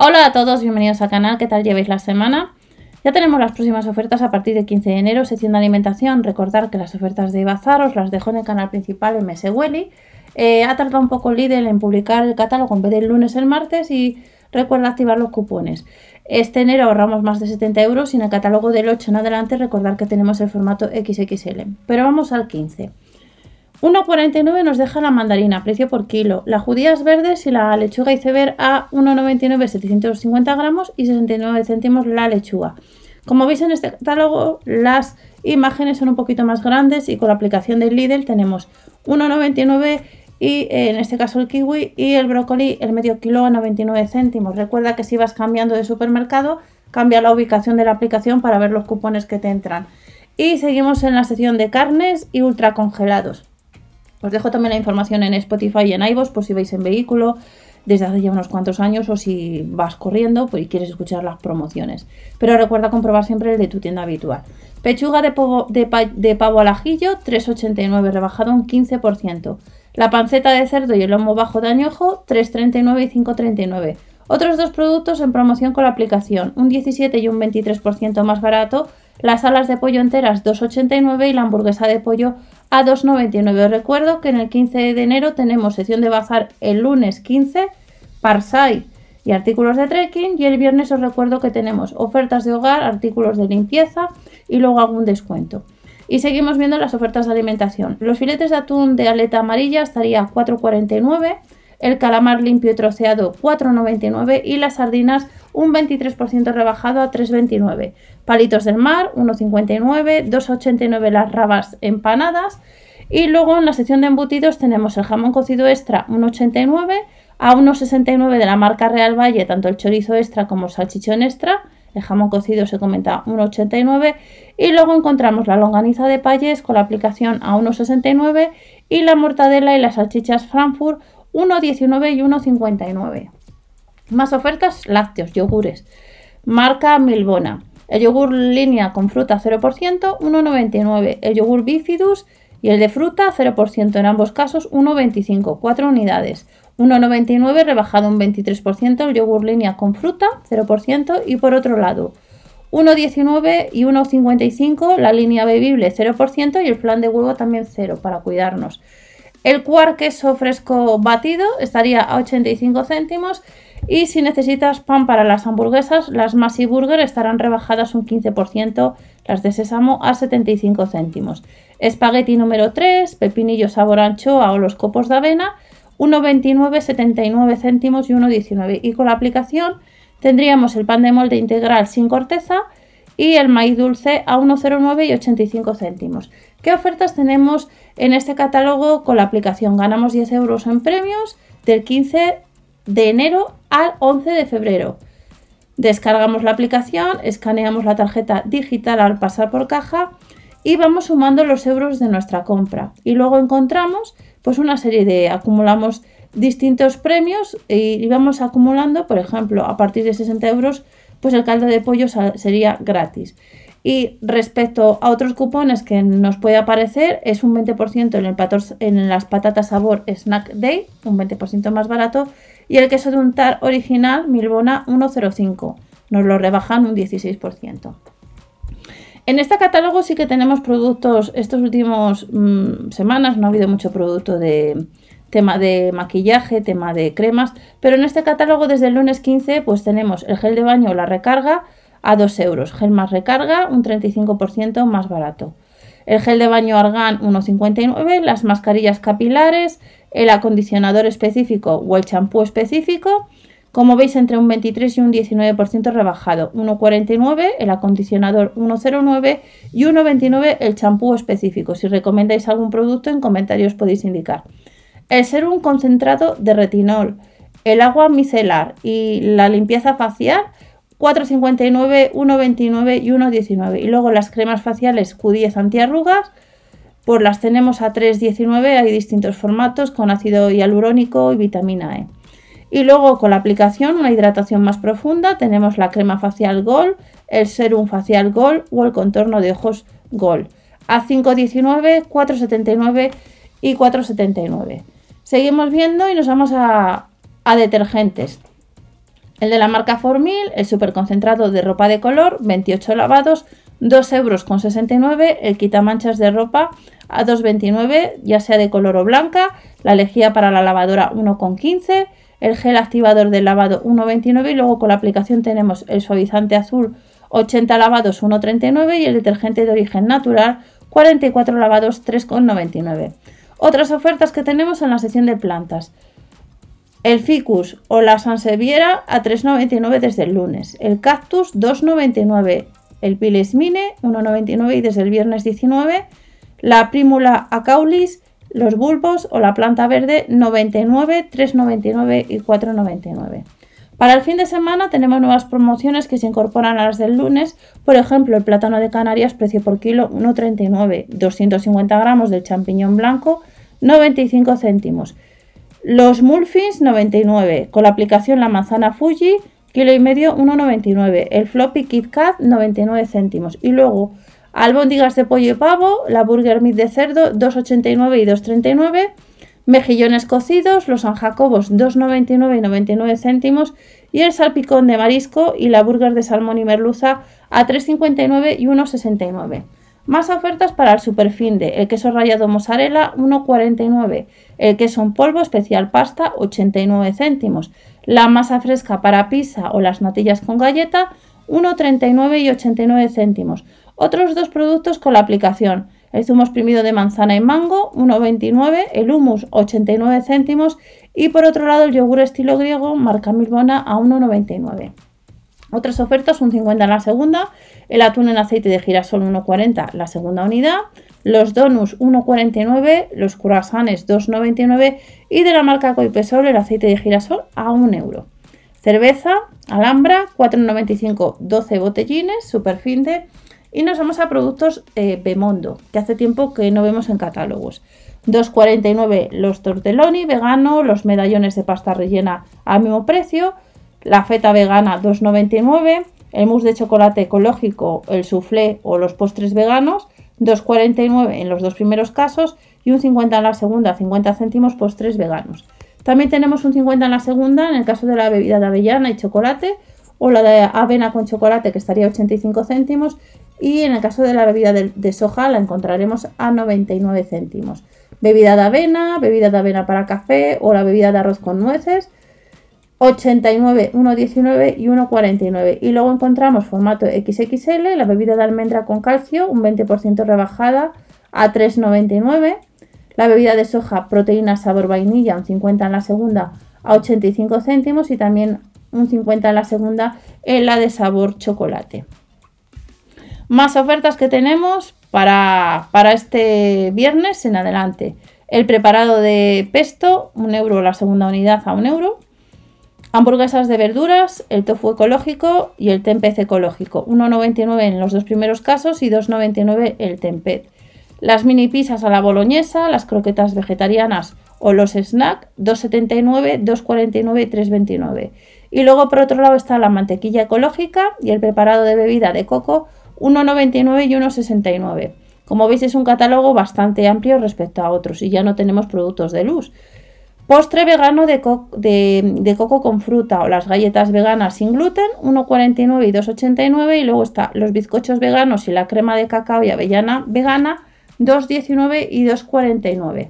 Hola a todos, bienvenidos al canal, ¿qué tal lleváis la semana? Ya tenemos las próximas ofertas a partir del 15 de enero, sección de alimentación. Recordar que las ofertas de Bazar os las dejo en el canal principal en Meseweli. Eh, ha tardado un poco Lidl en publicar el catálogo en vez del lunes el martes y recuerda activar los cupones. Este enero ahorramos más de 70 euros y en el catálogo del 8 en adelante recordar que tenemos el formato XXL. Pero vamos al 15. 1,49 nos deja la mandarina, precio por kilo. Las judías verdes y la lechuga iceberg a 1,99 750 gramos y 69 céntimos la lechuga. Como veis en este catálogo, las imágenes son un poquito más grandes y con la aplicación del Lidl tenemos 1,99 y en este caso el kiwi y el brócoli el medio kilo a 99 céntimos. Recuerda que si vas cambiando de supermercado, cambia la ubicación de la aplicación para ver los cupones que te entran. Y seguimos en la sección de carnes y ultracongelados. Os dejo también la información en Spotify y en iVoox por si vais en vehículo desde hace ya unos cuantos años o si vas corriendo pues, y quieres escuchar las promociones. Pero recuerda comprobar siempre el de tu tienda habitual. Pechuga de pavo, al ajillo, 3,89, rebajado un 15%. La panceta de cerdo y el lomo bajo de añojo, 3,39 y 5,39. Otros dos productos en promoción con la aplicación, un 17 y un 23% más barato, las alas de pollo enteras 2,89 y la hamburguesa de pollo a 2,99. recuerdo que en el 15 de enero tenemos sesión de bazar el lunes 15, Parsai y artículos de trekking y el viernes os recuerdo que tenemos ofertas de hogar, artículos de limpieza y luego algún descuento. Y seguimos viendo las ofertas de alimentación. Los filetes de atún de aleta amarilla estaría 4,49 el calamar limpio y troceado 4,99 y las sardinas un 23% rebajado a 3,29. Palitos del mar 1,59, 2,89 las rabas empanadas y luego en la sección de embutidos tenemos el jamón cocido extra 1,89 a 1,69 de la marca Real Valle, tanto el chorizo extra como el salchichón extra. El jamón cocido se comenta 1,89 y luego encontramos la longaniza de payes con la aplicación a 1,69 y la mortadela y las salchichas Frankfurt 1,19 y 1,59. Más ofertas, lácteos, yogures. Marca Milbona. El yogur línea con fruta 0%, 1,99. El yogur bifidus y el de fruta 0%, en ambos casos 1,25, 4 unidades. 1,99 rebajado un 23% el yogur línea con fruta 0% y por otro lado 1,19 y 1,55 la línea bebible 0% y el plan de huevo también 0 para cuidarnos. El cuar queso fresco batido estaría a 85 céntimos y si necesitas pan para las hamburguesas, las Masi Burger estarán rebajadas un 15%, las de sésamo a 75 céntimos. Espagueti número 3, pepinillo sabor anchoa o los copos de avena, 1,29, 79 céntimos y 1,19. Y con la aplicación tendríamos el pan de molde integral sin corteza y el maíz dulce a 1,09 y 85 céntimos. ¿Qué ofertas tenemos en este catálogo con la aplicación? Ganamos 10 euros en premios del 15 de enero al 11 de febrero. Descargamos la aplicación, escaneamos la tarjeta digital al pasar por caja y vamos sumando los euros de nuestra compra. Y luego encontramos pues una serie de acumulamos distintos premios y vamos acumulando, por ejemplo, a partir de 60 euros, pues el caldo de pollo sería gratis. Y respecto a otros cupones que nos puede aparecer, es un 20% en, el en las patatas sabor Snack Day, un 20% más barato, y el queso de untar original Milbona 1,05, nos lo rebajan un 16%. En este catálogo sí que tenemos productos, estos últimos mm, semanas no ha habido mucho producto de tema de maquillaje, tema de cremas, pero en este catálogo desde el lunes 15 pues tenemos el gel de baño, la recarga, a 2 euros. Gel más recarga, un 35% más barato. El gel de baño Argan 1,59, las mascarillas capilares, el acondicionador específico o el champú específico, como veis entre un 23 y un 19% rebajado, 1,49 el acondicionador 1,09 y 1,29 el champú específico. Si recomendáis algún producto en comentarios podéis indicar. El serum concentrado de retinol, el agua micelar y la limpieza facial 4,59, 1,29 y 1,19. Y luego las cremas faciales Q10 antiarrugas, pues las tenemos a 3,19. Hay distintos formatos con ácido hialurónico y vitamina E. Y luego con la aplicación, una hidratación más profunda, tenemos la crema facial Gold, el serum facial Gold o el contorno de ojos Gold. A 5,19, 4,79 y 4,79. Seguimos viendo y nos vamos a, a detergentes. El de la marca Formil, el superconcentrado de ropa de color, 28 lavados, 2 euros con 69, el quitamanchas de ropa a 2,29, ya sea de color o blanca, la lejía para la lavadora 1,15, el gel activador del lavado 1,29 y luego con la aplicación tenemos el suavizante azul 80 lavados 1,39 y el detergente de origen natural 44 lavados 3,99. Otras ofertas que tenemos en la sección de plantas. El ficus o la sanseviera a 3,99 desde el lunes. El cactus 2,99. El piles mine 1,99 y desde el viernes 19. La primula acaulis, los bulbos o la planta verde 99, 3,99 y 4,99. Para el fin de semana tenemos nuevas promociones que se incorporan a las del lunes. Por ejemplo, el plátano de Canarias, precio por kilo 1,39. 250 gramos del champiñón blanco, 95 céntimos. Los muffins, 99. Con la aplicación la manzana Fuji, kilo y medio, 1,99. El floppy Kit Kat, 99 céntimos. Y luego, albóndigas de pollo y pavo, la burger meat de cerdo, 2,89 y 2,39 mejillones cocidos, los San Jacobos 2,99 y 99 céntimos y el salpicón de marisco y la burger de salmón y merluza a 3,59 y 1,69. Más ofertas para el superfinde, el queso rallado mozzarella 1,49, el queso en polvo especial pasta 89 céntimos, la masa fresca para pizza o las natillas con galleta 1,39 y 89 céntimos. Otros dos productos con la aplicación, el zumo exprimido de manzana y mango, 1,29, el humus, 89 céntimos y por otro lado el yogur estilo griego, marca Milbona, a 1,99. Otras ofertas, un 50 en la segunda, el atún en aceite de girasol 1,40 la segunda unidad, los donuts 1,49, los croissants 2,99 y de la marca Coipesol el aceite de girasol a 1 euro. Cerveza, Alhambra, 4,95 12 botellines, super finde y nos vamos a productos eh, Bemondo, que hace tiempo que no vemos en catálogos. 2,49 los tortelloni vegano, los medallones de pasta rellena al mismo precio, la feta vegana 2,99, el mousse de chocolate ecológico, el soufflé o los postres veganos 2,49 en los dos primeros casos y un 50 en la segunda, 50 céntimos postres veganos. También tenemos un 50 en la segunda en el caso de la bebida de avellana y chocolate o la de avena con chocolate que estaría 85 céntimos y en el caso de la bebida de, soja la encontraremos a 99 céntimos. Bebida de avena, bebida de avena para café o la bebida de arroz con nueces 89, 1,19 y 1,49. Y luego encontramos formato XXL, la bebida de almendra con calcio, un 20% rebajada a 3,99. La bebida de soja, proteína sabor vainilla, un 50 en la segunda a 85 céntimos y también un 50 en la segunda en la de sabor chocolate. Más ofertas que tenemos para, este viernes en adelante. El preparado de pesto, un euro la segunda unidad a un euro. Hamburguesas de verduras, el tofu ecológico y el tempeh ecológico. 1,99 en los dos primeros casos y 2,99 el tempeh. Las mini pizzas a la boloñesa, las croquetas vegetarianas o los snacks, 2,79, 2,49 y 3,29. Y luego por otro lado está la mantequilla ecológica y el preparado de bebida de coco, 1,99 y 1,69. Como veis es un catálogo bastante amplio respecto a otros y ya no tenemos productos de luz. Postre vegano de, coco con fruta o las galletas veganas sin gluten, 1,49 y 2,89. Y luego está los bizcochos veganos y la crema de cacao y avellana vegana, 2,19 y 2,49.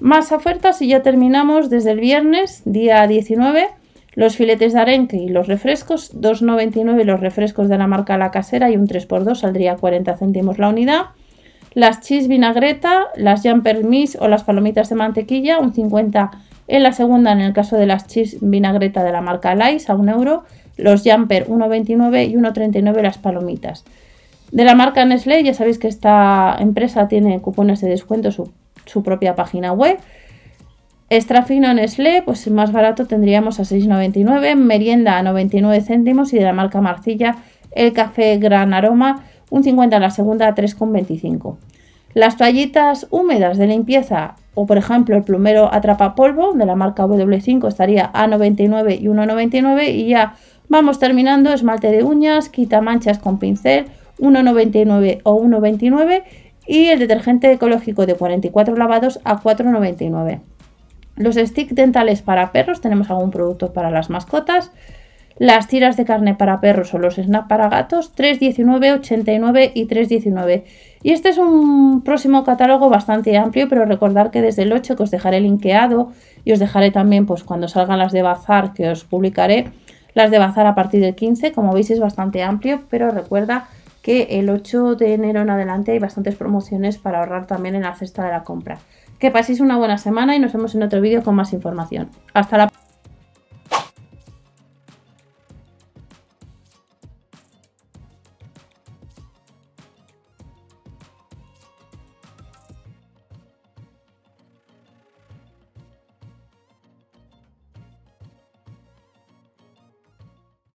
Más ofertas y ya terminamos desde el viernes, día 19. Los filetes de arenque y los refrescos, 2,99 los refrescos de la marca La Casera y un 3x2 saldría 40 céntimos la unidad. Las cheese vinagreta, las jumper miss o las palomitas de mantequilla, un 50 en la segunda en el caso de las cheese vinagreta de la marca Lice a 1 euro. Los jumper 1,29 y 1,39 las palomitas. De la marca Nestlé, ya sabéis que esta empresa tiene cupones de descuento su, su propia página web. Extra fino Nestlé, pues más barato tendríamos a 6,99, merienda a 99 céntimos y de la marca Marcilla el café Gran Aroma, un 50 en la segunda a 3,25. Las toallitas húmedas de limpieza o por ejemplo el plumero atrapa polvo de la marca W5 estaría a 99 y 1,99 y ya vamos terminando esmalte de uñas, quita manchas con pincel 1,99 o 1,29 y el detergente ecológico de 44 lavados a 4,99. Los sticks dentales para perros, tenemos algún producto para las mascotas. Las tiras de carne para perros o los snap para gatos, 3,19, 89 y 3,19. Y este es un próximo catálogo bastante amplio, pero recordar que desde el 8 que os dejaré linkeado y os dejaré también pues cuando salgan las de bazar que os publicaré las de bazar a partir del 15. Como veis es bastante amplio, pero recuerda que el 8 de enero en adelante hay bastantes promociones para ahorrar también en la cesta de la compra. Que paséis una buena semana y nos vemos en otro vídeo con más información. Hasta la próxima.